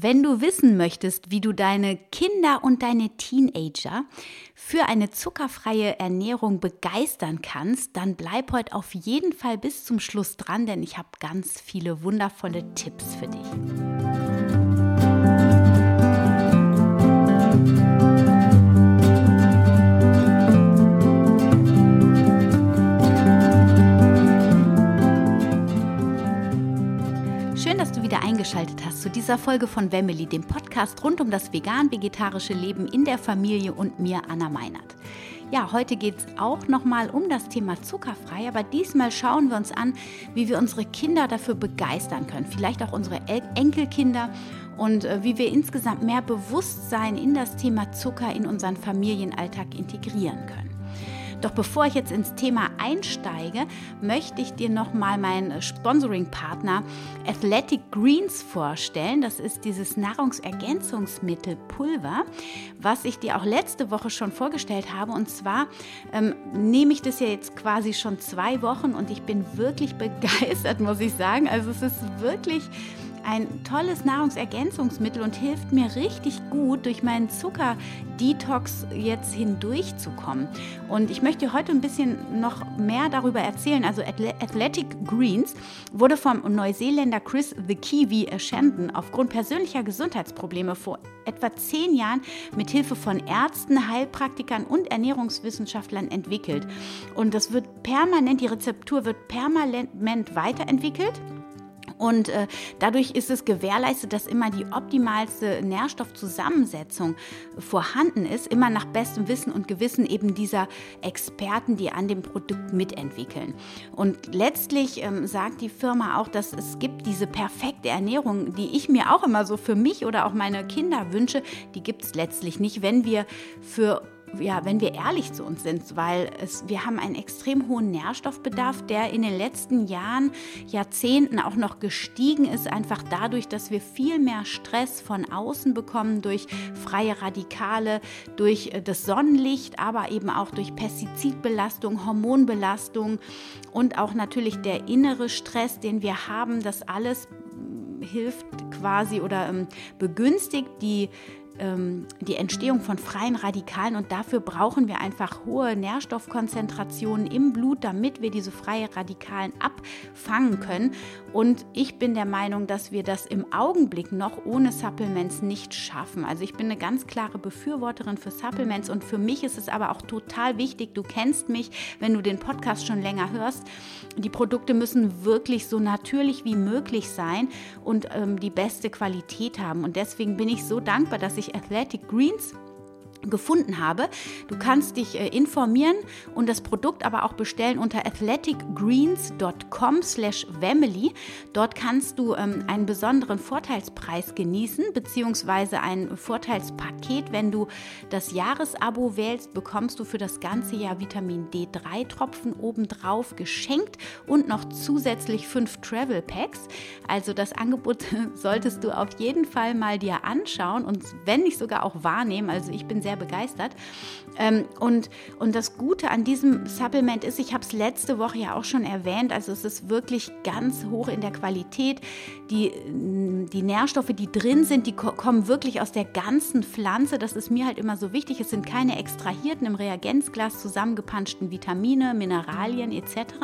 Wenn du wissen möchtest, wie du deine Kinder und deine Teenager für eine zuckerfreie Ernährung begeistern kannst, dann bleib heute auf jeden Fall bis zum Schluss dran, denn ich habe ganz viele wundervolle Tipps für dich. Wieder eingeschaltet hast zu dieser Folge von Wemmeli, dem Podcast rund um das vegan-vegetarische Leben in der Familie und mir, Anna Meinert. Ja, heute geht es auch nochmal um das Thema zuckerfrei, aber diesmal schauen wir uns an, wie wir unsere Kinder dafür begeistern können, vielleicht auch unsere Enkelkinder und äh, wie wir insgesamt mehr Bewusstsein in das Thema Zucker in unseren Familienalltag integrieren können. Doch bevor ich jetzt ins Thema einsteige, möchte ich dir nochmal meinen Sponsoring-Partner Athletic Greens vorstellen. Das ist dieses Nahrungsergänzungsmittel Pulver, was ich dir auch letzte Woche schon vorgestellt habe. Und zwar ähm, nehme ich das ja jetzt quasi schon zwei Wochen und ich bin wirklich begeistert, muss ich sagen. Also es ist wirklich ein tolles Nahrungsergänzungsmittel und hilft mir richtig gut, durch meinen Zucker-Detox jetzt hindurchzukommen. Und ich möchte heute ein bisschen noch mehr darüber erzählen. Also Athletic Greens wurde vom Neuseeländer Chris the Kiwi Shandon aufgrund persönlicher Gesundheitsprobleme vor etwa zehn Jahren mit Hilfe von Ärzten, Heilpraktikern und Ernährungswissenschaftlern entwickelt. Und das wird permanent, die Rezeptur wird permanent weiterentwickelt. Und äh, dadurch ist es gewährleistet, dass immer die optimalste Nährstoffzusammensetzung vorhanden ist, immer nach bestem Wissen und Gewissen eben dieser Experten, die an dem Produkt mitentwickeln. Und letztlich ähm, sagt die Firma auch, dass es gibt diese perfekte Ernährung, die ich mir auch immer so für mich oder auch meine Kinder wünsche, die gibt es letztlich nicht, wenn wir für ja, wenn wir ehrlich zu uns sind, weil es, wir haben einen extrem hohen Nährstoffbedarf, der in den letzten Jahren, Jahrzehnten auch noch gestiegen ist, einfach dadurch, dass wir viel mehr Stress von außen bekommen durch freie Radikale, durch äh, das Sonnenlicht, aber eben auch durch Pestizidbelastung, Hormonbelastung und auch natürlich der innere Stress, den wir haben. Das alles hm, hilft quasi oder ähm, begünstigt die ähm, die Entstehung von freien Radikalen und dafür brauchen wir einfach hohe Nährstoffkonzentrationen im Blut, damit wir diese freien Radikalen abfangen können. Und ich bin der Meinung, dass wir das im Augenblick noch ohne Supplements nicht schaffen. Also ich bin eine ganz klare Befürworterin für Supplements und für mich ist es aber auch total wichtig, du kennst mich, wenn du den Podcast schon länger hörst, die Produkte müssen wirklich so natürlich wie möglich sein und ähm, die beste Qualität haben. Und deswegen bin ich so dankbar, dass ich Athletic Greens gefunden habe. Du kannst dich äh, informieren und das Produkt aber auch bestellen unter athleticgreens.com slash family. Dort kannst du ähm, einen besonderen Vorteilspreis genießen, beziehungsweise ein Vorteilspaket. Wenn du das Jahresabo wählst, bekommst du für das ganze Jahr Vitamin D3 Tropfen obendrauf geschenkt und noch zusätzlich fünf Travel Packs. Also das Angebot solltest du auf jeden Fall mal dir anschauen und wenn nicht sogar auch wahrnehmen. Also ich bin sehr begeistert. Ähm, und, und das Gute an diesem Supplement ist, ich habe es letzte Woche ja auch schon erwähnt, also es ist wirklich ganz hoch in der Qualität. Die, die Nährstoffe, die drin sind, die kommen wirklich aus der ganzen Pflanze. Das ist mir halt immer so wichtig. Es sind keine extrahierten im Reagenzglas zusammengepanschten Vitamine, Mineralien etc.,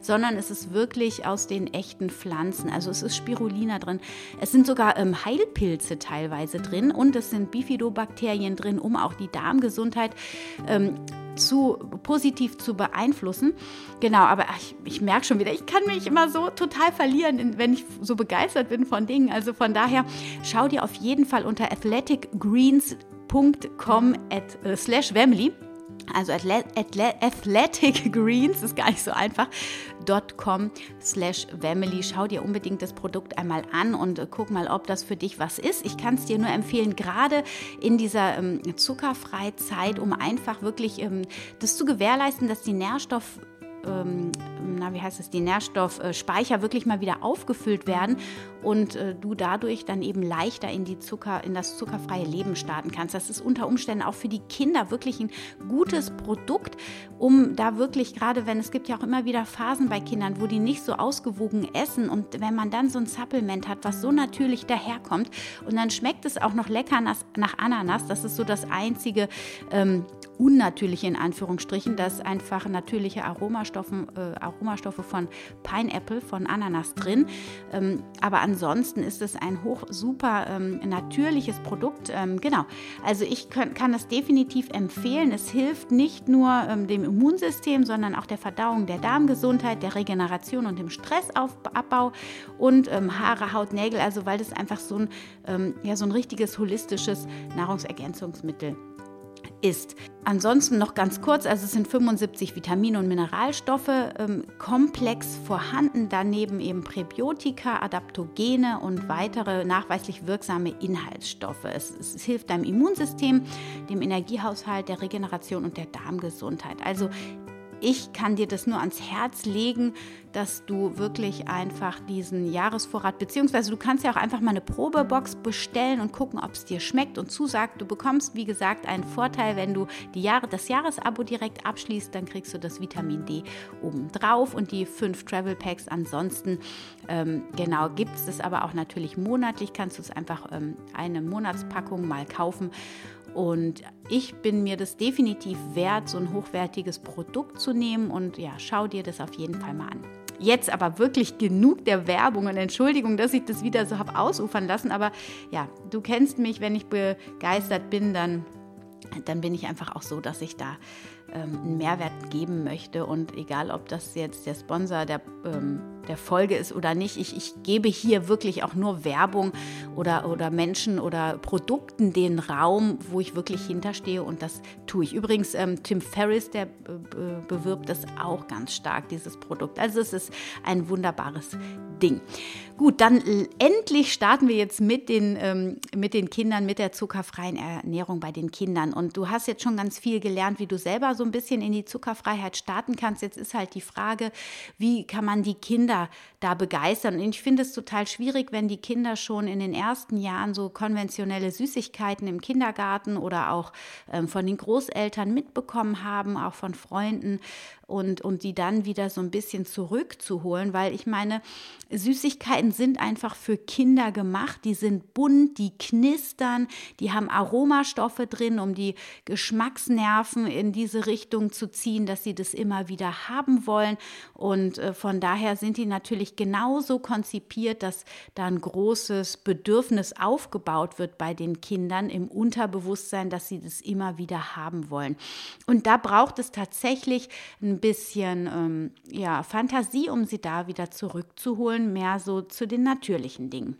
sondern es ist wirklich aus den echten Pflanzen. Also es ist Spirulina drin. Es sind sogar ähm, Heilpilze teilweise drin und es sind Bifidobakterien drin, um auch die Darmgesundheit ähm, zu positiv zu beeinflussen. Genau, aber ich, ich merke schon wieder, ich kann mich immer so total verlieren, wenn ich so begeistert bin von Dingen. Also von daher schau dir auf jeden Fall unter athleticgreens.com at, äh, slash family also Athletic Greens ist gar nicht so einfach. .com slash family. Schau dir unbedingt das Produkt einmal an und äh, guck mal, ob das für dich was ist. Ich kann es dir nur empfehlen, gerade in dieser ähm, zuckerfreien um einfach wirklich ähm, das zu gewährleisten, dass die Nährstoff ähm, na, wie heißt es, die Nährstoffspeicher wirklich mal wieder aufgefüllt werden und äh, du dadurch dann eben leichter in die Zucker, in das zuckerfreie Leben starten kannst. Das ist unter Umständen auch für die Kinder wirklich ein gutes Produkt, um da wirklich, gerade wenn es gibt ja auch immer wieder Phasen bei Kindern, wo die nicht so ausgewogen essen und wenn man dann so ein Supplement hat, was so natürlich daherkommt und dann schmeckt es auch noch lecker nach, nach Ananas, das ist so das einzige ähm, unnatürliche in Anführungsstrichen, dass einfach natürliche Aromastoffe, äh, Aromastoffe von Pineapple, von Ananas drin. Ähm, aber ansonsten ist es ein hoch super ähm, natürliches Produkt. Ähm, genau. Also ich kann, kann das definitiv empfehlen. Es hilft nicht nur ähm, dem Immunsystem, sondern auch der Verdauung, der Darmgesundheit, der Regeneration und dem Stressabbau und ähm, Haare, Haut, Nägel. Also weil das einfach so ein, ähm, ja, so ein richtiges holistisches Nahrungsergänzungsmittel ist ist. Ansonsten noch ganz kurz, also es sind 75 Vitamine und Mineralstoffe ähm, komplex vorhanden, daneben eben Präbiotika, Adaptogene und weitere nachweislich wirksame Inhaltsstoffe. Es, es hilft deinem Immunsystem, dem Energiehaushalt, der Regeneration und der Darmgesundheit. Also ich kann dir das nur ans Herz legen, dass du wirklich einfach diesen Jahresvorrat, beziehungsweise du kannst ja auch einfach mal eine Probebox bestellen und gucken, ob es dir schmeckt und zusagt. Du bekommst, wie gesagt, einen Vorteil, wenn du die Jahre, das Jahresabo direkt abschließt, dann kriegst du das Vitamin D obendrauf und die fünf Travel Packs. Ansonsten, ähm, genau, gibt es das aber auch natürlich monatlich, kannst du es einfach ähm, eine Monatspackung mal kaufen. Und ich bin mir das definitiv wert, so ein hochwertiges Produkt zu nehmen. Und ja, schau dir das auf jeden Fall mal an. Jetzt aber wirklich genug der Werbung und Entschuldigung, dass ich das wieder so habe ausufern lassen. Aber ja, du kennst mich, wenn ich begeistert bin, dann, dann bin ich einfach auch so, dass ich da ähm, einen Mehrwert geben möchte. Und egal, ob das jetzt der Sponsor der, ähm, der Folge ist oder nicht, ich, ich gebe hier wirklich auch nur Werbung oder, oder Menschen oder Produkten den Raum, wo ich wirklich hinterstehe. Und das tue ich. Übrigens, ähm, Tim Ferriss, der bewirbt das auch ganz stark, dieses Produkt. Also es ist ein wunderbares Ding. Gut, dann endlich starten wir jetzt mit den, ähm, mit den Kindern, mit der zuckerfreien Ernährung bei den Kindern. Und du hast jetzt schon ganz viel gelernt, wie du selber so ein bisschen in die Zuckerfreiheit starten kannst. Jetzt ist halt die Frage, wie kann man die Kinder da begeistern? Und ich finde es total schwierig, wenn die Kinder schon in den ersten Jahren so konventionelle Süßigkeiten im Kindergarten oder auch ähm, von den Großeltern mitbekommen haben, auch von Freunden und, und die dann wieder so ein bisschen zurückzuholen, weil ich meine, Süßigkeiten sind einfach für Kinder gemacht, die sind bunt, die knistern, die haben Aromastoffe drin, um die Geschmacksnerven in diese Richtung zu ziehen, dass sie das immer wieder haben wollen und äh, von daher sind die natürlich genauso konzipiert, dass da ein großes Bedürfnis aufgebaut wird bei den Kindern im Unterbewusstsein, dass sie das immer wieder haben wollen. Und da braucht es tatsächlich ein ein bisschen ähm, ja, Fantasie, um sie da wieder zurückzuholen, mehr so zu den natürlichen Dingen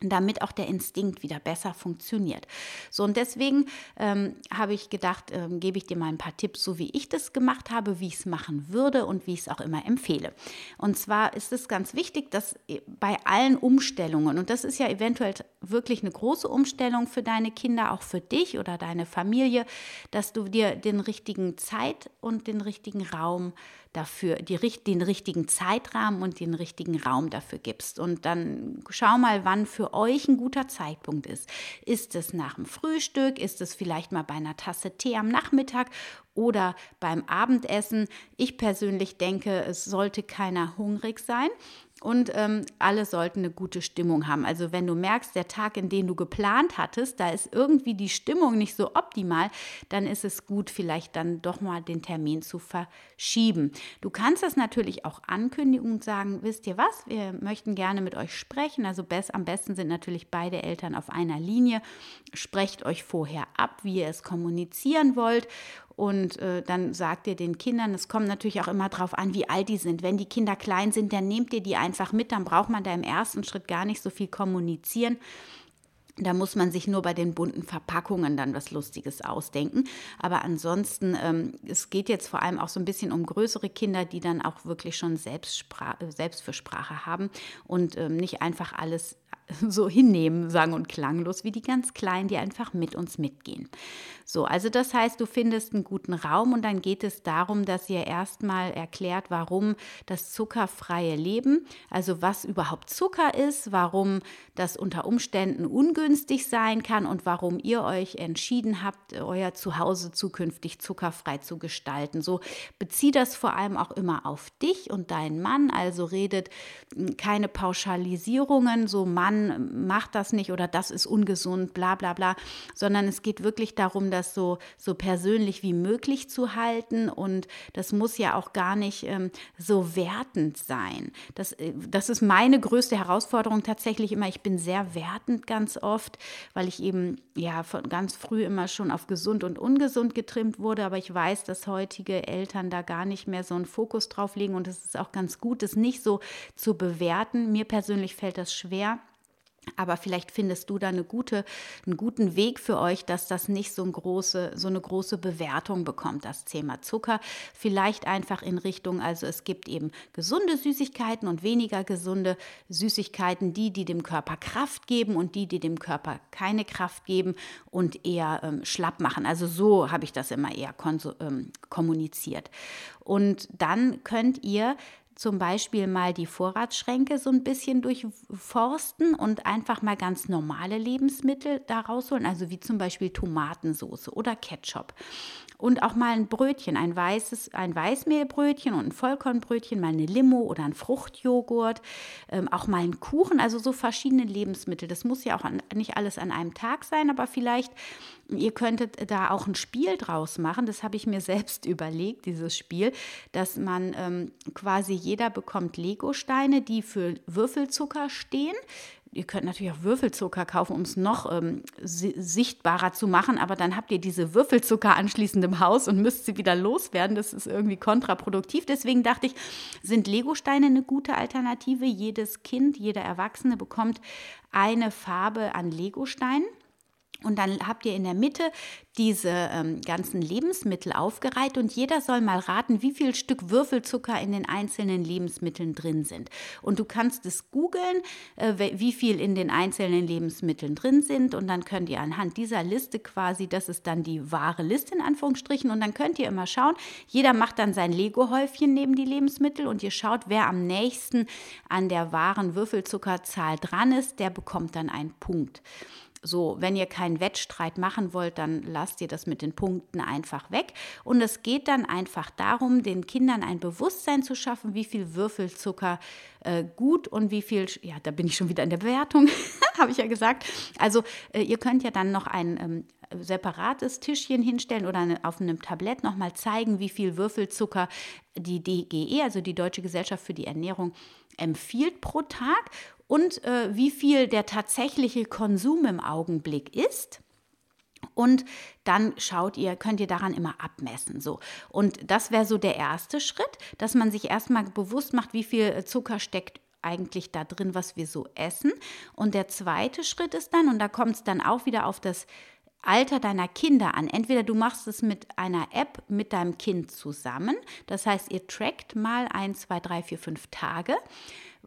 damit auch der Instinkt wieder besser funktioniert. So und deswegen ähm, habe ich gedacht, ähm, gebe ich dir mal ein paar Tipps, so wie ich das gemacht habe, wie ich es machen würde und wie ich es auch immer empfehle. Und zwar ist es ganz wichtig, dass äh, bei allen Umstellungen, und das ist ja eventuell wirklich eine große Umstellung für deine Kinder, auch für dich oder deine Familie, dass du dir den richtigen Zeit und den richtigen Raum dafür, die, den richtigen Zeitrahmen und den richtigen Raum dafür gibst. Und dann schau mal, wann für euch ein guter Zeitpunkt ist. Ist es nach dem Frühstück? Ist es vielleicht mal bei einer Tasse Tee am Nachmittag oder beim Abendessen? Ich persönlich denke, es sollte keiner hungrig sein und ähm, alle sollten eine gute Stimmung haben. Also wenn du merkst, der Tag, in den du geplant hattest, da ist irgendwie die Stimmung nicht so optimal, dann ist es gut, vielleicht dann doch mal den Termin zu verschieben. Du kannst das natürlich auch ankündigen und sagen, wisst ihr was, wir möchten gerne mit euch sprechen. Also best, am besten sind natürlich beide Eltern auf einer Linie. Sprecht euch vorher ab, wie ihr es kommunizieren wollt und äh, dann sagt ihr den Kindern, es kommt natürlich auch immer darauf an, wie alt die sind. Wenn die Kinder klein sind, dann nehmt ihr die einfach mit, dann braucht man da im ersten Schritt gar nicht so viel kommunizieren. Da muss man sich nur bei den bunten Verpackungen dann was Lustiges ausdenken. Aber ansonsten, ähm, es geht jetzt vor allem auch so ein bisschen um größere Kinder, die dann auch wirklich schon Selbstspra Selbstfürsprache haben und ähm, nicht einfach alles so hinnehmen, sang- und klanglos, wie die ganz Kleinen, die einfach mit uns mitgehen. So, also das heißt, du findest einen guten Raum und dann geht es darum, dass ihr erstmal erklärt, warum das zuckerfreie Leben, also was überhaupt Zucker ist, warum das unter Umständen ungünstig sein kann und warum ihr euch entschieden habt, euer Zuhause zukünftig zuckerfrei zu gestalten. So bezieh das vor allem auch immer auf dich und deinen Mann, also redet hm, keine Pauschalisierungen, so Mann macht das nicht oder das ist ungesund, bla bla bla, sondern es geht wirklich darum, das so, so persönlich wie möglich zu halten. Und das muss ja auch gar nicht ähm, so wertend sein. Das, äh, das ist meine größte Herausforderung tatsächlich immer. Ich bin sehr wertend ganz oft, weil ich eben ja von ganz früh immer schon auf gesund und ungesund getrimmt wurde. Aber ich weiß, dass heutige Eltern da gar nicht mehr so einen Fokus drauf legen. Und es ist auch ganz gut, es nicht so zu bewerten. Mir persönlich fällt das schwer. Aber vielleicht findest du da eine gute, einen guten Weg für euch, dass das nicht so, eine große, so eine große Bewertung bekommt, das Thema Zucker. Vielleicht einfach in Richtung, also es gibt eben gesunde Süßigkeiten und weniger gesunde Süßigkeiten, die, die dem Körper Kraft geben und die, die dem Körper keine Kraft geben und eher ähm, schlapp machen. Also so habe ich das immer eher ähm, kommuniziert. Und dann könnt ihr zum Beispiel mal die Vorratsschränke so ein bisschen durchforsten und einfach mal ganz normale Lebensmittel da rausholen, also wie zum Beispiel Tomatensauce oder Ketchup und auch mal ein Brötchen, ein weißes, ein Weißmehlbrötchen und ein Vollkornbrötchen, mal eine Limo oder ein Fruchtjoghurt, ähm, auch mal ein Kuchen, also so verschiedene Lebensmittel. Das muss ja auch an, nicht alles an einem Tag sein, aber vielleicht ihr könntet da auch ein Spiel draus machen. Das habe ich mir selbst überlegt, dieses Spiel, dass man ähm, quasi jeder bekommt Legosteine, die für Würfelzucker stehen. Ihr könnt natürlich auch Würfelzucker kaufen, um es noch ähm, sichtbarer zu machen, aber dann habt ihr diese Würfelzucker anschließend im Haus und müsst sie wieder loswerden. Das ist irgendwie kontraproduktiv. Deswegen dachte ich, sind Legosteine eine gute Alternative. Jedes Kind, jeder Erwachsene bekommt eine Farbe an Legosteinen. Und dann habt ihr in der Mitte diese ähm, ganzen Lebensmittel aufgereiht und jeder soll mal raten, wie viel Stück Würfelzucker in den einzelnen Lebensmitteln drin sind. Und du kannst es googeln, äh, wie viel in den einzelnen Lebensmitteln drin sind und dann könnt ihr anhand dieser Liste quasi, das ist dann die wahre Liste in Anführungsstrichen und dann könnt ihr immer schauen, jeder macht dann sein Lego-Häufchen neben die Lebensmittel und ihr schaut, wer am nächsten an der wahren Würfelzuckerzahl dran ist, der bekommt dann einen Punkt. So, wenn ihr keinen Wettstreit machen wollt, dann lasst ihr das mit den Punkten einfach weg. Und es geht dann einfach darum, den Kindern ein Bewusstsein zu schaffen, wie viel Würfelzucker äh, gut und wie viel, ja, da bin ich schon wieder in der Bewertung, habe ich ja gesagt. Also äh, ihr könnt ja dann noch ein ähm, separates Tischchen hinstellen oder auf einem Tablett nochmal zeigen, wie viel Würfelzucker die DGE, also die Deutsche Gesellschaft für die Ernährung, empfiehlt pro Tag und äh, wie viel der tatsächliche Konsum im Augenblick ist. Und dann schaut ihr, könnt ihr daran immer abmessen. So. Und das wäre so der erste Schritt, dass man sich erstmal bewusst macht, wie viel Zucker steckt eigentlich da drin, was wir so essen. Und der zweite Schritt ist dann, und da kommt es dann auch wieder auf das Alter deiner Kinder an. Entweder du machst es mit einer App mit deinem Kind zusammen. Das heißt, ihr trackt mal ein, zwei, drei, vier, fünf Tage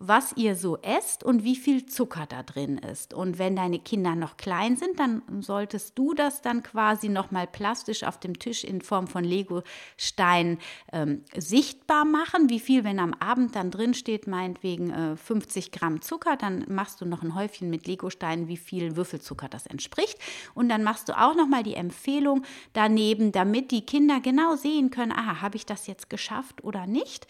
was ihr so esst und wie viel Zucker da drin ist. Und wenn deine Kinder noch klein sind, dann solltest du das dann quasi nochmal plastisch auf dem Tisch in Form von Legostein ähm, sichtbar machen. Wie viel, wenn am Abend dann drin steht, meinetwegen äh, 50 Gramm Zucker, dann machst du noch ein Häufchen mit Legosteinen, wie viel Würfelzucker das entspricht. Und dann machst du auch nochmal die Empfehlung daneben, damit die Kinder genau sehen können, aha, habe ich das jetzt geschafft oder nicht?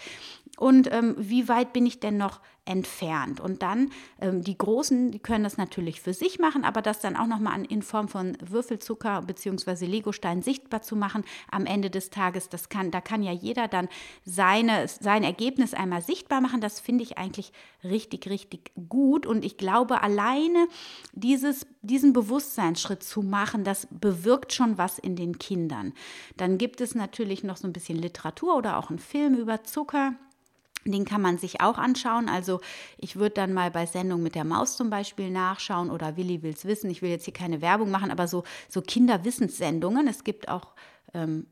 und ähm, wie weit bin ich denn noch entfernt. Und dann ähm, die Großen, die können das natürlich für sich machen, aber das dann auch nochmal in Form von Würfelzucker bzw. Legostein sichtbar zu machen am Ende des Tages, das kann, da kann ja jeder dann seine, sein Ergebnis einmal sichtbar machen. Das finde ich eigentlich richtig, richtig gut. Und ich glaube, alleine dieses, diesen Bewusstseinsschritt zu machen, das bewirkt schon was in den Kindern. Dann gibt es natürlich noch so ein bisschen Literatur oder auch einen Film über Zucker. Den kann man sich auch anschauen. Also ich würde dann mal bei Sendung mit der Maus zum Beispiel nachschauen oder Willi will's wissen. Ich will jetzt hier keine Werbung machen, aber so, so Kinderwissenssendungen. Es gibt auch ähm,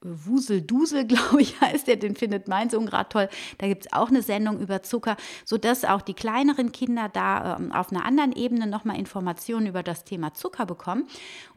Wuseldusel, glaube ich, heißt der, den findet mein Sohn gerade toll. Da gibt es auch eine Sendung über Zucker, sodass auch die kleineren Kinder da ähm, auf einer anderen Ebene nochmal Informationen über das Thema Zucker bekommen.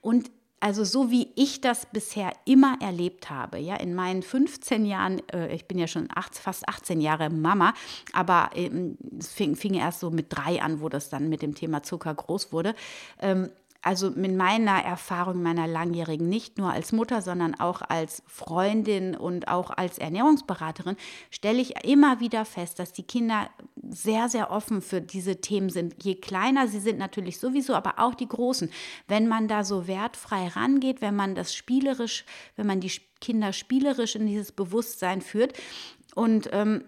Und also so wie ich das bisher immer erlebt habe, ja, in meinen 15 Jahren, äh, ich bin ja schon acht, fast 18 Jahre Mama, aber ähm, es fing, fing, erst so mit drei an, wo das dann mit dem Thema Zucker groß wurde. Ähm, also mit meiner Erfahrung, meiner langjährigen, nicht nur als Mutter, sondern auch als Freundin und auch als Ernährungsberaterin, stelle ich immer wieder fest, dass die Kinder sehr, sehr offen für diese Themen sind. Je kleiner sie sind natürlich sowieso, aber auch die Großen. Wenn man da so wertfrei rangeht, wenn man das spielerisch, wenn man die Kinder spielerisch in dieses Bewusstsein führt und ähm,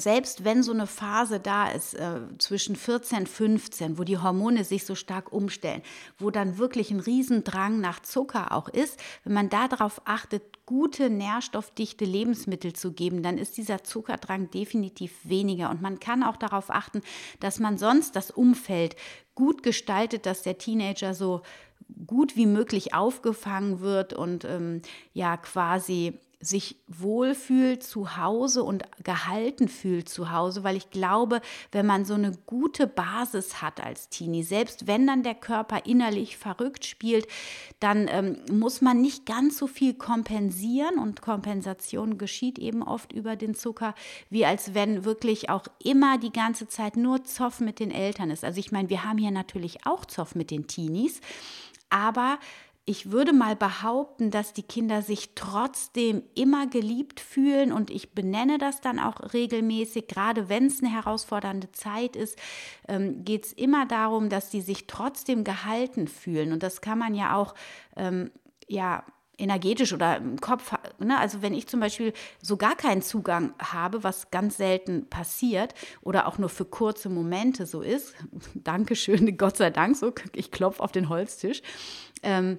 selbst wenn so eine Phase da ist äh, zwischen 14 und 15, wo die Hormone sich so stark umstellen, wo dann wirklich ein Riesendrang nach Zucker auch ist, wenn man darauf achtet, gute nährstoffdichte Lebensmittel zu geben, dann ist dieser Zuckerdrang definitiv weniger. Und man kann auch darauf achten, dass man sonst das Umfeld gut gestaltet, dass der Teenager so gut wie möglich aufgefangen wird und ähm, ja quasi sich wohlfühlt zu Hause und gehalten fühlt zu Hause, weil ich glaube, wenn man so eine gute Basis hat als Teenie, selbst wenn dann der Körper innerlich verrückt spielt, dann ähm, muss man nicht ganz so viel kompensieren und Kompensation geschieht eben oft über den Zucker, wie als wenn wirklich auch immer die ganze Zeit nur Zoff mit den Eltern ist. Also ich meine, wir haben hier natürlich auch Zoff mit den Teenies, aber ich würde mal behaupten, dass die Kinder sich trotzdem immer geliebt fühlen und ich benenne das dann auch regelmäßig, gerade wenn es eine herausfordernde Zeit ist, ähm, geht es immer darum, dass sie sich trotzdem gehalten fühlen und das kann man ja auch, ähm, ja, energetisch oder im Kopf, ne? also wenn ich zum Beispiel so gar keinen Zugang habe, was ganz selten passiert oder auch nur für kurze Momente so ist, Dankeschön, Gott sei Dank, so ich klopfe auf den Holztisch, ähm,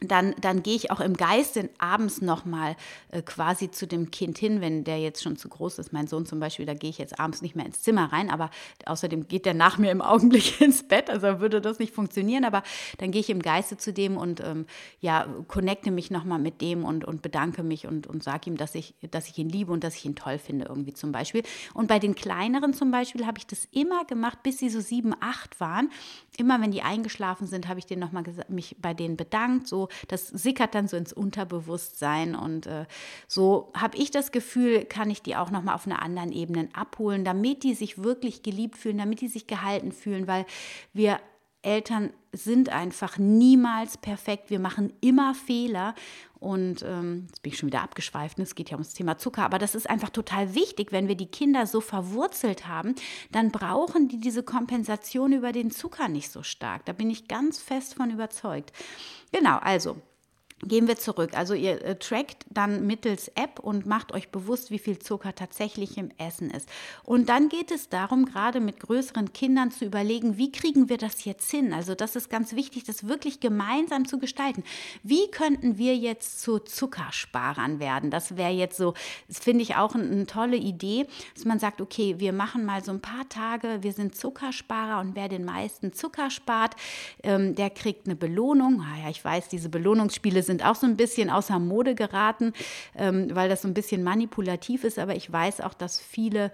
dann, dann gehe ich auch im Geiste abends nochmal äh, quasi zu dem Kind hin, wenn der jetzt schon zu groß ist. Mein Sohn zum Beispiel, da gehe ich jetzt abends nicht mehr ins Zimmer rein, aber außerdem geht der nach mir im Augenblick ins Bett, also würde das nicht funktionieren. Aber dann gehe ich im Geiste zu dem und ähm, ja, connecte mich nochmal mit dem und, und bedanke mich und, und sage ihm, dass ich, dass ich ihn liebe und dass ich ihn toll finde, irgendwie zum Beispiel. Und bei den kleineren zum Beispiel habe ich das immer gemacht, bis sie so sieben, acht waren. Immer wenn die eingeschlafen sind, habe ich denen nochmal mich bei denen bedankt, so das sickert dann so ins Unterbewusstsein und äh, so habe ich das Gefühl, kann ich die auch noch mal auf einer anderen Ebene abholen, damit die sich wirklich geliebt fühlen, damit die sich gehalten fühlen, weil wir Eltern sind einfach niemals perfekt. Wir machen immer Fehler. Und ähm, jetzt bin ich schon wieder abgeschweift. Ne? Es geht ja ums Thema Zucker. Aber das ist einfach total wichtig. Wenn wir die Kinder so verwurzelt haben, dann brauchen die diese Kompensation über den Zucker nicht so stark. Da bin ich ganz fest von überzeugt. Genau, also Gehen wir zurück. Also ihr äh, trackt dann mittels App und macht euch bewusst, wie viel Zucker tatsächlich im Essen ist. Und dann geht es darum, gerade mit größeren Kindern zu überlegen, wie kriegen wir das jetzt hin? Also das ist ganz wichtig, das wirklich gemeinsam zu gestalten. Wie könnten wir jetzt zu Zuckersparern werden? Das wäre jetzt so, das finde ich auch eine, tolle Idee, dass man sagt, okay, wir machen mal so ein paar Tage, wir sind Zuckersparer und wer den meisten Zucker spart, ähm, der kriegt eine Belohnung. Ah ja, ich weiß, diese Belohnungsspiele sind auch so ein bisschen außer Mode geraten, ähm, weil das so ein bisschen manipulativ ist. Aber ich weiß auch, dass viele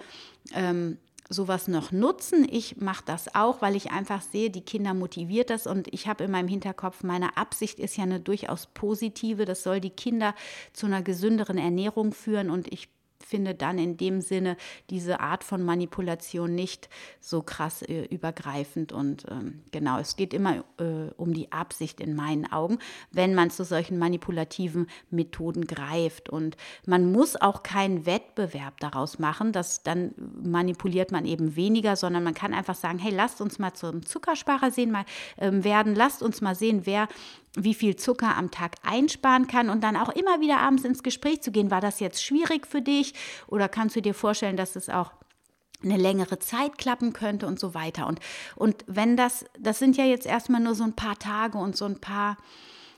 ähm, sowas noch nutzen. Ich mache das auch, weil ich einfach sehe, die Kinder motiviert das und ich habe in meinem Hinterkopf, meine Absicht ist ja eine durchaus positive. Das soll die Kinder zu einer gesünderen Ernährung führen und ich finde dann in dem Sinne diese Art von Manipulation nicht so krass äh, übergreifend. Und ähm, genau, es geht immer äh, um die Absicht in meinen Augen, wenn man zu solchen manipulativen Methoden greift. Und man muss auch keinen Wettbewerb daraus machen, dass dann manipuliert man eben weniger, sondern man kann einfach sagen, hey, lasst uns mal zum Zuckersparer sehen, mal ähm, werden, lasst uns mal sehen, wer wie viel Zucker am Tag einsparen kann und dann auch immer wieder abends ins Gespräch zu gehen. War das jetzt schwierig für dich oder kannst du dir vorstellen, dass es auch eine längere Zeit klappen könnte und so weiter. Und, und wenn das, das sind ja jetzt erstmal nur so ein paar Tage und so ein paar,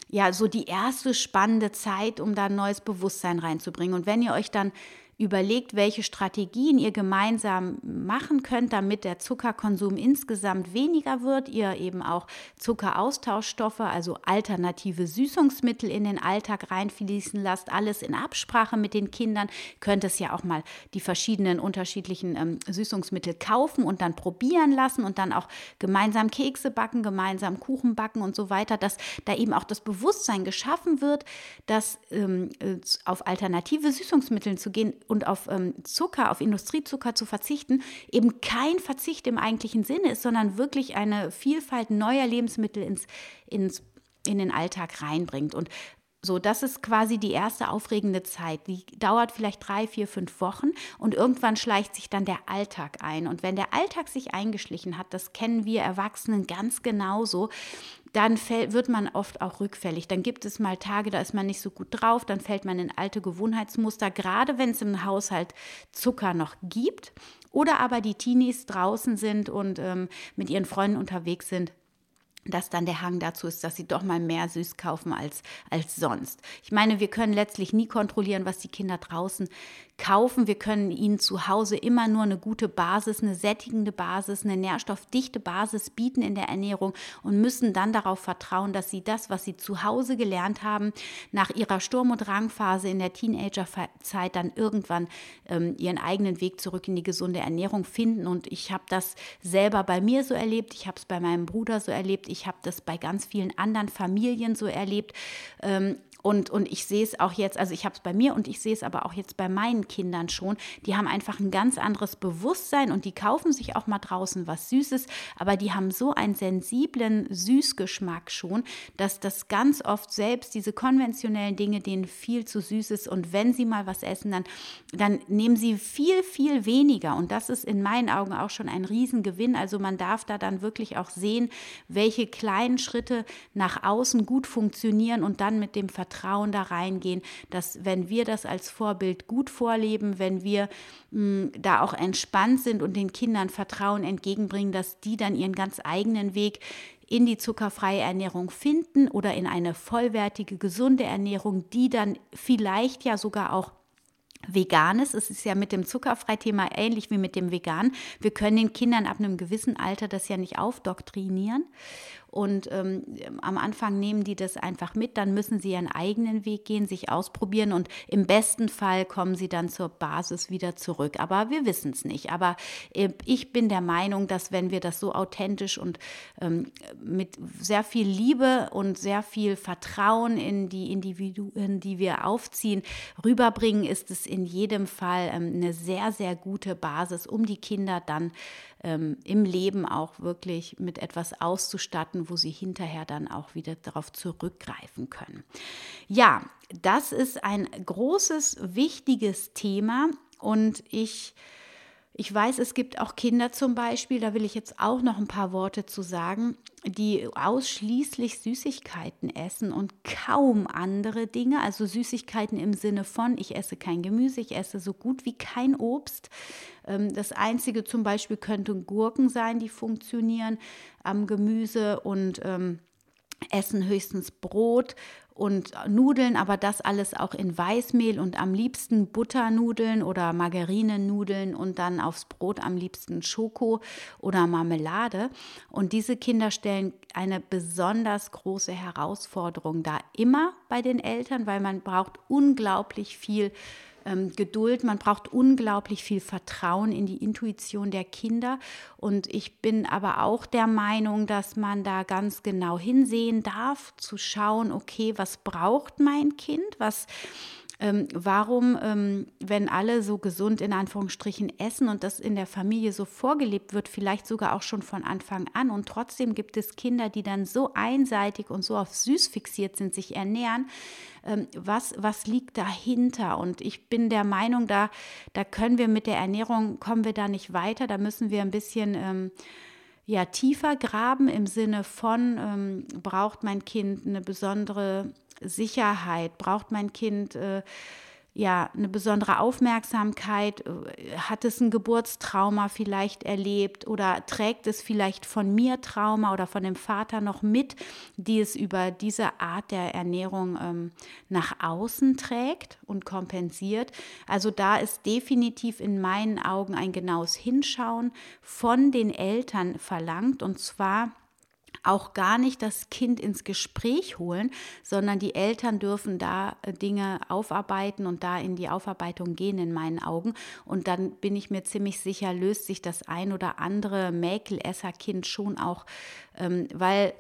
ja, so die erste spannende Zeit, um da ein neues Bewusstsein reinzubringen. Und wenn ihr euch dann überlegt, welche Strategien ihr gemeinsam machen könnt, damit der Zuckerkonsum insgesamt weniger wird, ihr eben auch Zuckeraustauschstoffe, also alternative Süßungsmittel in den Alltag reinfließen lasst, alles in Absprache mit den Kindern, könnt es ja auch mal die verschiedenen unterschiedlichen ähm, Süßungsmittel kaufen und dann probieren lassen und dann auch gemeinsam Kekse backen, gemeinsam Kuchen backen und so weiter, dass da eben auch das Bewusstsein geschaffen wird, dass ähm, äh, auf alternative Süßungsmittel zu gehen und auf ähm, Zucker, auf Industriezucker zu verzichten, eben kein Verzicht im eigentlichen Sinne ist, sondern wirklich eine Vielfalt neuer Lebensmittel ins, ins in den Alltag reinbringt. Und so, das ist quasi die erste aufregende Zeit. Die dauert vielleicht drei, vier, fünf Wochen und irgendwann schleicht sich dann der Alltag ein. Und wenn der Alltag sich eingeschlichen hat, das kennen wir Erwachsenen ganz genauso, dann fällt, wird man oft auch rückfällig. Dann gibt es mal Tage, da ist man nicht so gut drauf, dann fällt man in alte Gewohnheitsmuster, gerade wenn es im Haushalt Zucker noch gibt oder aber die Teenies draußen sind und ähm, mit ihren Freunden unterwegs sind dass dann der Hang dazu ist, dass sie doch mal mehr süß kaufen als, als sonst. Ich meine, wir können letztlich nie kontrollieren, was die Kinder draußen kaufen. Wir können ihnen zu Hause immer nur eine gute Basis, eine sättigende Basis, eine nährstoffdichte Basis bieten in der Ernährung und müssen dann darauf vertrauen, dass sie das, was sie zu Hause gelernt haben, nach ihrer Sturm- und Drangphase in der Teenagerzeit dann irgendwann ähm, ihren eigenen Weg zurück in die gesunde Ernährung finden. Und ich habe das selber bei mir so erlebt, ich habe es bei meinem Bruder so erlebt, ich habe das bei ganz vielen anderen Familien so erlebt. Ähm, und, und ich sehe es auch jetzt, also ich habe es bei mir und ich sehe es aber auch jetzt bei meinen Kindern schon. Die haben einfach ein ganz anderes Bewusstsein und die kaufen sich auch mal draußen was Süßes, aber die haben so einen sensiblen Süßgeschmack schon, dass das ganz oft selbst diese konventionellen Dinge denen viel zu süß ist. Und wenn sie mal was essen, dann, dann nehmen sie viel, viel weniger. Und das ist in meinen Augen auch schon ein Riesengewinn. Also man darf da dann wirklich auch sehen, welche kleinen Schritte nach außen gut funktionieren und dann mit dem Vertrauen Vertrauen da reingehen, dass wenn wir das als Vorbild gut vorleben, wenn wir mh, hm, da auch entspannt sind und den Kindern Vertrauen entgegenbringen, dass die dann ihren ganz eigenen Weg in die zuckerfreie Ernährung finden oder in eine vollwertige, gesunde Ernährung, die dann vielleicht ja sogar auch Veganes. Es ist ja mit dem Zuckerfrei-Thema ähnlich wie mit dem Vegan. Wir können den Kindern ab einem gewissen Alter das ja nicht aufdoktrinieren. Und ähm, am Anfang nehmen die das einfach mit, dann müssen sie ihren eigenen Weg gehen, sich ausprobieren und im besten Fall kommen sie dann zur Basis wieder zurück. Aber wir wissen es nicht. Aber äh, ich bin der Meinung, dass wenn wir das so authentisch und ähm, mit sehr viel Liebe und sehr viel Vertrauen in die Individuen, die wir aufziehen, rüberbringen, ist es in jedem Fall ähm, eine sehr, sehr gute Basis, um die Kinder dann ähm, im Leben auch wirklich mit etwas auszustatten, wo sie hinterher dann auch wieder darauf zurückgreifen können. Ja, das ist ein großes, wichtiges Thema und ich ich weiß, es gibt auch Kinder zum Beispiel, da will ich jetzt auch noch ein paar Worte zu sagen, die ausschließlich Süßigkeiten essen und kaum andere Dinge. Also Süßigkeiten im Sinne von, ich esse kein Gemüse, ich esse so gut wie kein Obst. Ähm, das Einzige zum Beispiel könnten Gurken sein, die funktionieren am Gemüse und ähm, essen höchstens Brot und Nudeln, aber das alles auch in Weißmehl und am liebsten Butternudeln oder Margarinenudeln und dann aufs Brot am liebsten Schoko oder Marmelade. Und diese Kinder stellen eine besonders große Herausforderung da immer bei den Eltern, weil man braucht unglaublich viel ähm, Geduld, man braucht unglaublich viel Vertrauen in die Intuition der Kinder. Und ich bin aber auch der Meinung, dass man da ganz genau hinsehen darf, zu schauen, okay, was braucht mein Kind, was ähm, warum, ähm, wenn alle so gesund in Anführungsstrichen essen und das in der Familie so vorgelebt wird, vielleicht sogar auch schon von Anfang an und trotzdem gibt es Kinder, die dann so einseitig und so auf süß fixiert sind, sich ernähren, ähm, was, was liegt dahinter? Und ich bin der Meinung, da, da können wir mit der Ernährung, kommen wir da nicht weiter, da müssen wir ein bisschen ähm, ja, tiefer graben im Sinne von, ähm, braucht mein Kind eine besondere Sicherheit, braucht mein Kind äh, ja eine besondere Aufmerksamkeit? Hat es ein Geburtstrauma vielleicht erlebt oder trägt es vielleicht von mir Trauma oder von dem Vater noch mit, die es über diese Art der Ernährung ähm, nach außen trägt und kompensiert? Also da ist definitiv in meinen Augen ein genaues Hinschauen von den Eltern verlangt und zwar auch gar nicht das Kind ins Gespräch holen, sondern die Eltern dürfen da äh, Dinge aufarbeiten und da in die Aufarbeitung gehen in meinen Augen. Und dann bin ich mir ziemlich sicher, löst sich das ein oder andere Mäkelesserkind schon auch, ähm, weil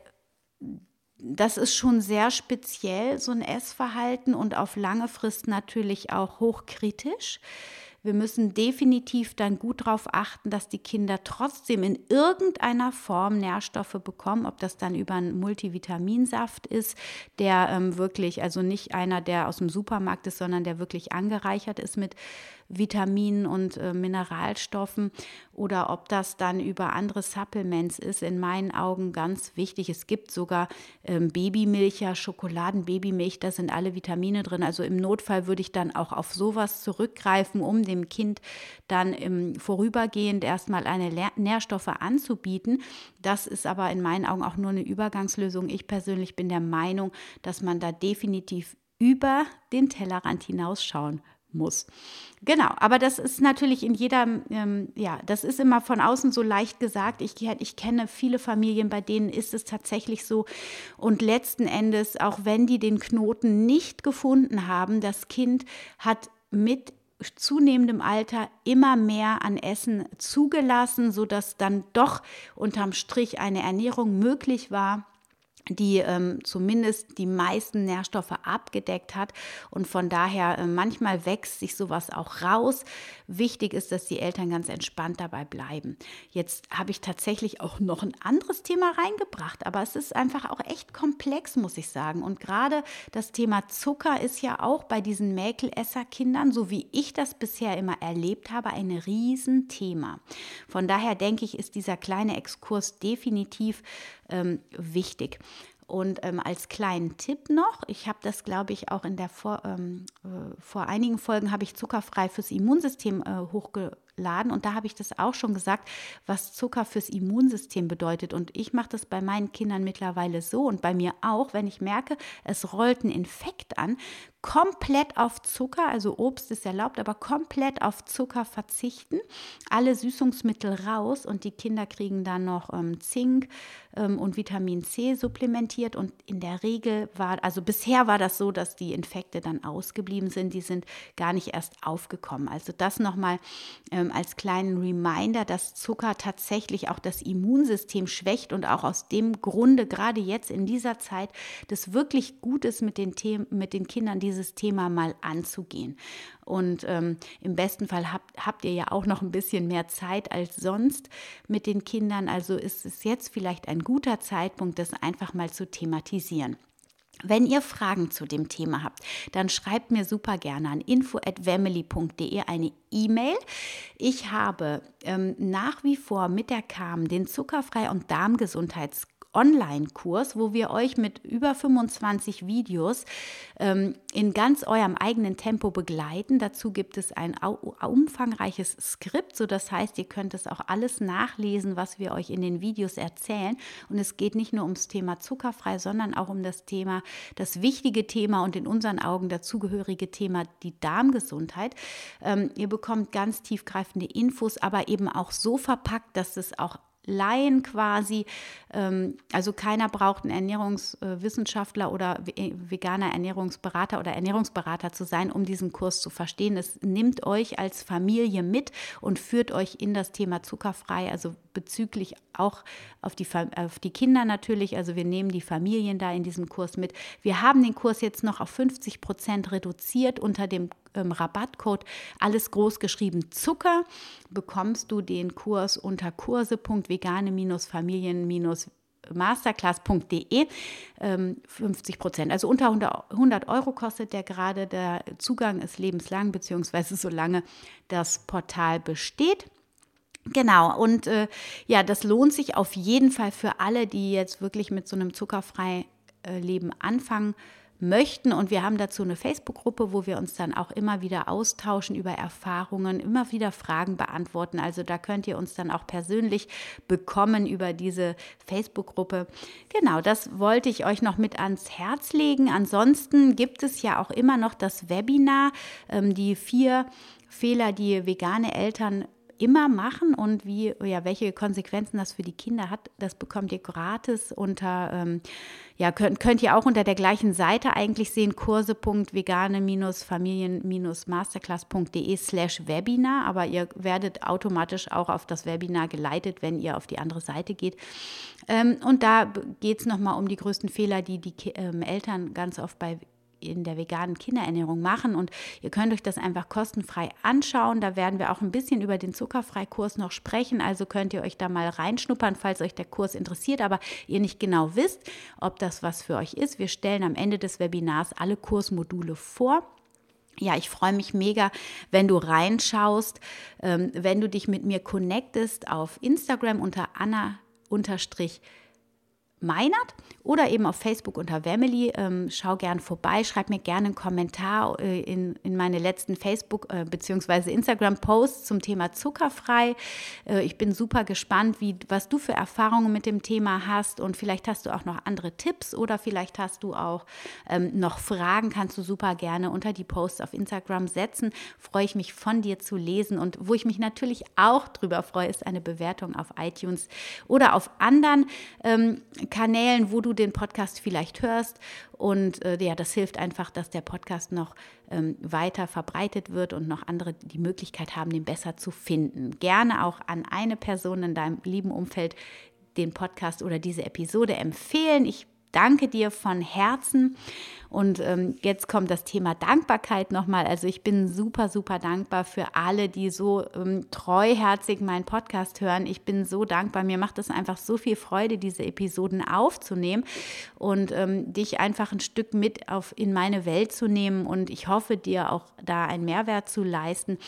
das ist schon sehr speziell, so ein Essverhalten und auf lange Frist natürlich auch hochkritisch. Wir müssen definitiv dann gut darauf achten, dass die Kinder trotzdem in irgendeiner Form Nährstoffe bekommen, ob das dann über einen Multivitaminsaft ist, der ähm, wirklich, also nicht einer, der aus dem Supermarkt ist, sondern der wirklich angereichert ist mit Vitaminen und äh, Mineralstoffen oder ob das dann über andere Supplements ist, in meinen Augen ganz wichtig. Es gibt sogar ähm, Babymilcher, Schokoladenbabymilch, da sind alle Vitamine drin. Also im Notfall würde ich dann auch auf sowas zurückgreifen, um dem Kind dann im vorübergehend erstmal eine Lehr Nährstoffe anzubieten. Das ist aber in meinen Augen auch nur eine Übergangslösung. Ich persönlich bin der Meinung, dass man da definitiv über den Tellerrand hinausschauen muss. Genau, aber das ist natürlich in jeder, ähm, ja, das ist immer von außen so leicht gesagt. Ich, ich kenne viele Familien, bei denen ist es tatsächlich so. Und letzten Endes, auch wenn die den Knoten nicht gefunden haben, das Kind hat mit zunehmendem Alter immer mehr an Essen zugelassen, sodass dann doch unterm Strich eine Ernährung möglich war die ähm, zumindest die meisten Nährstoffe abgedeckt hat. Und von daher, äh, manchmal wächst sich sowas auch raus. Wichtig ist, dass die Eltern ganz entspannt dabei bleiben. Jetzt habe ich tatsächlich auch noch ein anderes Thema reingebracht, aber es ist einfach auch echt komplex, muss ich sagen. Und gerade das Thema Zucker ist ja auch bei diesen Mäkelesserkindern, so wie ich das bisher immer erlebt habe, ein Riesenthema. Von daher denke ich, ist dieser kleine Exkurs definitiv ähm, wichtig. Und ähm, als kleinen Tipp noch, ich habe das, glaube ich, auch in der vor, ähm, äh, vor einigen Folgen habe ich zuckerfrei fürs Immunsystem äh, hochgeladen Laden. Und da habe ich das auch schon gesagt, was Zucker fürs Immunsystem bedeutet. Und ich mache das bei meinen Kindern mittlerweile so und bei mir auch, wenn ich merke, es rollt ein Infekt an, komplett auf Zucker, also Obst ist erlaubt, aber komplett auf Zucker verzichten, alle Süßungsmittel raus und die Kinder kriegen dann noch ähm, Zink ähm, und Vitamin C supplementiert und in der Regel war, also bisher war das so, dass die Infekte dann ausgeblieben sind, die sind gar nicht erst aufgekommen. Also das nochmal ähm, als kleinen Reminder, dass Zucker tatsächlich auch das Immunsystem schwächt und auch aus dem Grunde gerade jetzt in dieser Zeit das wirklich gut ist, mit den, Themen, mit den Kindern dieses Thema mal anzugehen. Und ähm, im besten Fall habt, habt ihr ja auch noch ein bisschen mehr Zeit als sonst mit den Kindern. Also ist es jetzt vielleicht ein guter Zeitpunkt, das einfach mal zu thematisieren. Wenn ihr Fragen zu dem Thema habt, dann schreibt mir super gerne an info@family.de eine E-Mail. Ich habe ähm, nach wie vor mit der KAM den Zuckerfrei- und Darmgesundheits Online-Kurs, wo wir euch mit über 25 Videos ähm, in ganz eurem eigenen Tempo begleiten. Dazu gibt es ein umfangreiches Skript, so das heißt, ihr könnt es auch alles nachlesen, was wir euch in den Videos erzählen. Und es geht nicht nur ums Thema zuckerfrei, sondern auch um das Thema, das wichtige Thema und in unseren Augen dazugehörige Thema, die Darmgesundheit. Ähm, ihr bekommt ganz tiefgreifende Infos, aber eben auch so verpackt, dass es auch Laien quasi. Ähm, also keiner braucht einen Ernährungswissenschaftler oder äh, veganer Ernährungsberater oder Ernährungsberater zu sein, um diesen Kurs zu verstehen. Es nimmt euch als Familie mit und führt euch in das Thema zuckerfrei, also bezüglich auch auf die, auf die Kinder natürlich. Also wir nehmen die Familien da in diesem Kurs mit. Wir haben den Kurs jetzt noch auf 50 Prozent reduziert unter dem ähm, Rabattcode alles groß geschrieben Zucker bekommst du den Kurs unter kurse.vegane-familien- masterclass.de 50 Prozent. Also unter 100 Euro kostet der gerade. Der Zugang ist lebenslang, beziehungsweise solange das Portal besteht. Genau, und äh, ja, das lohnt sich auf jeden Fall für alle, die jetzt wirklich mit so einem zuckerfreien äh, Leben anfangen möchten. Und wir haben dazu eine Facebook-Gruppe, wo wir uns dann auch immer wieder austauschen über Erfahrungen, immer wieder Fragen beantworten. Also da könnt ihr uns dann auch persönlich bekommen über diese Facebook-Gruppe. Genau, das wollte ich euch noch mit ans Herz legen. Ansonsten gibt es ja auch immer noch das Webinar, ähm, die vier Fehler, die vegane Eltern immer machen und wie, ja, welche Konsequenzen das für die Kinder hat, das bekommt ihr gratis unter, ähm, ja, könnt, könnt ihr auch unter der gleichen Seite eigentlich sehen, kurse.vegane-familien-masterclass.de slash Webinar, aber ihr werdet automatisch auch auf das Webinar geleitet, wenn ihr auf die andere Seite geht. Ähm, und da geht es nochmal um die größten Fehler, die die ähm, Eltern ganz oft bei in der veganen Kinderernährung machen. Und ihr könnt euch das einfach kostenfrei anschauen. Da werden wir auch ein bisschen über den Zuckerfreikurs noch sprechen. Also könnt ihr euch da mal reinschnuppern, falls euch der Kurs interessiert, aber ihr nicht genau wisst, ob das was für euch ist. Wir stellen am Ende des Webinars alle Kursmodule vor. Ja, ich freue mich mega, wenn du reinschaust, ähm, wenn du dich mit mir connectest auf Instagram unter Anna unterstrich Meinert oder eben auf Facebook unter Wemily. Ähm, schau gern vorbei, schreib mir gerne einen Kommentar äh, in, in meine letzten Facebook- äh, bzw. Instagram-Posts zum Thema zuckerfrei. Äh, ich bin super gespannt, wie, was du für Erfahrungen mit dem Thema hast und vielleicht hast du auch noch andere Tipps oder vielleicht hast du auch ähm, noch Fragen, kannst du super gerne unter die Posts auf Instagram setzen. Freue ich mich von dir zu lesen und wo ich mich natürlich auch drüber freue, ist eine Bewertung auf iTunes oder auf anderen ähm, Kanälen, wo du den Podcast vielleicht hörst. Und äh, ja, das hilft einfach, dass der Podcast noch ähm, weiter verbreitet wird und noch andere die Möglichkeit haben, den besser zu finden. Gerne auch an eine Person in deinem lieben Umfeld den Podcast oder diese Episode empfehlen. Ich danke dir von Herzen. Und ähm, jetzt kommt das Thema Dankbarkeit nochmal. Also ich bin super, super dankbar für alle, die so ähm, treuherzig meinen Podcast hören. Ich bin so dankbar. Mir macht es einfach so viel Freude, diese Episoden aufzunehmen und ähm, dich einfach ein Stück mit auf, in meine Welt zu nehmen. Und ich hoffe, dir auch da einen Mehrwert zu leisten.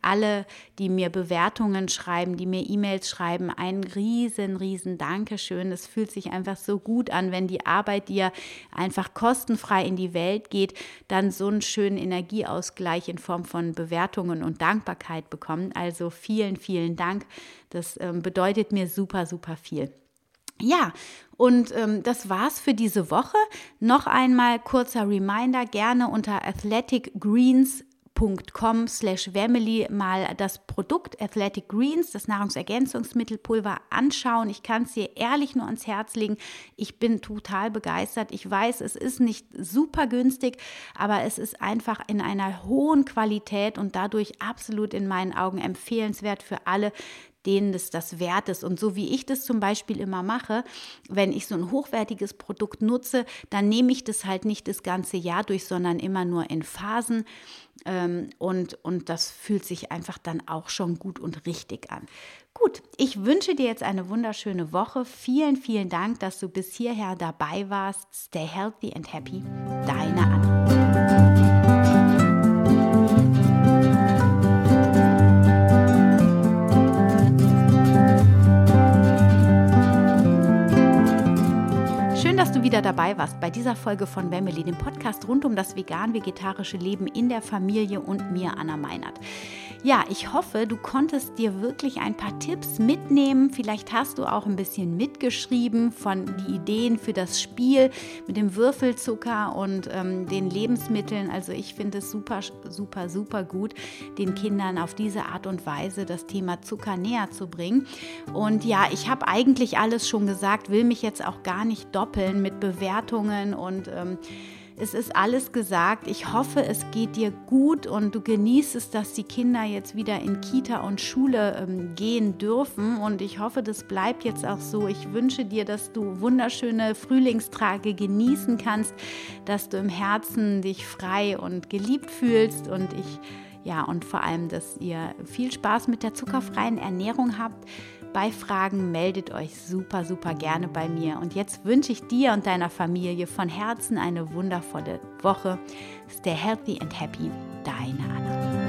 Alle, die mir Bewertungen schreiben, die mir E-Mails schreiben, ein riesen, riesen Dankeschön. Es fühlt sich einfach so gut an, wenn die Arbeit dir einfach kostenfrei in die Welt geht, dann so einen schönen Energieausgleich in Form von Bewertungen und Dankbarkeit bekommen. Also vielen, vielen Dank. Das ähm, bedeutet mir super, super viel. Ja, und ähm, das war's für diese Woche. Noch einmal kurzer Reminder, gerne unter Athletic Greens com slash Family mal das Produkt Athletic Greens, das Nahrungsergänzungsmittelpulver anschauen. Ich kann es dir ehrlich nur ans Herz legen. Ich bin total begeistert. Ich weiß, es ist nicht super günstig, aber es ist einfach in einer hohen Qualität und dadurch absolut in meinen Augen empfehlenswert für alle, denen es das wert ist. Und so wie ich das zum Beispiel immer mache, wenn ich so ein hochwertiges Produkt nutze, dann nehme ich das halt nicht das ganze Jahr durch, sondern immer nur in Phasen. Ähm, und, und das fühlt sich einfach dann auch schon gut und richtig an. Gut, ich wünsche dir jetzt eine wunderschöne Woche. Vielen, vielen Dank, dass du bis hierher dabei warst. Stay healthy and happy. Deine Anna. Du wieder dabei warst bei dieser Folge von Family, dem Podcast rund um das vegan-vegetarische Leben in der Familie und mir, Anna Meinert. Ja, ich hoffe, du konntest dir wirklich ein paar Tipps mitnehmen. Vielleicht hast du auch ein bisschen mitgeschrieben von den Ideen für das Spiel mit dem Würfelzucker und ähm, den Lebensmitteln. Also ich finde es super, super, super gut, den Kindern auf diese Art und Weise das Thema Zucker näher zu bringen. Und ja, ich habe eigentlich alles schon gesagt, will mich jetzt auch gar nicht doppeln mit Bewertungen und ähm, es ist alles gesagt. Ich hoffe, es geht dir gut und du genießt es, dass die Kinder jetzt wieder in Kita und Schule ähm, gehen dürfen. Und ich hoffe, das bleibt jetzt auch so. Ich wünsche dir, dass du wunderschöne Frühlingstage genießen kannst, dass du im Herzen dich frei und geliebt fühlst. Und ich, ja, und vor allem, dass ihr viel Spaß mit der zuckerfreien Ernährung habt. Bei Fragen meldet euch super, super gerne bei mir. Und jetzt wünsche ich dir und deiner Familie von Herzen eine wundervolle Woche. Stay healthy and happy. Deine Anna.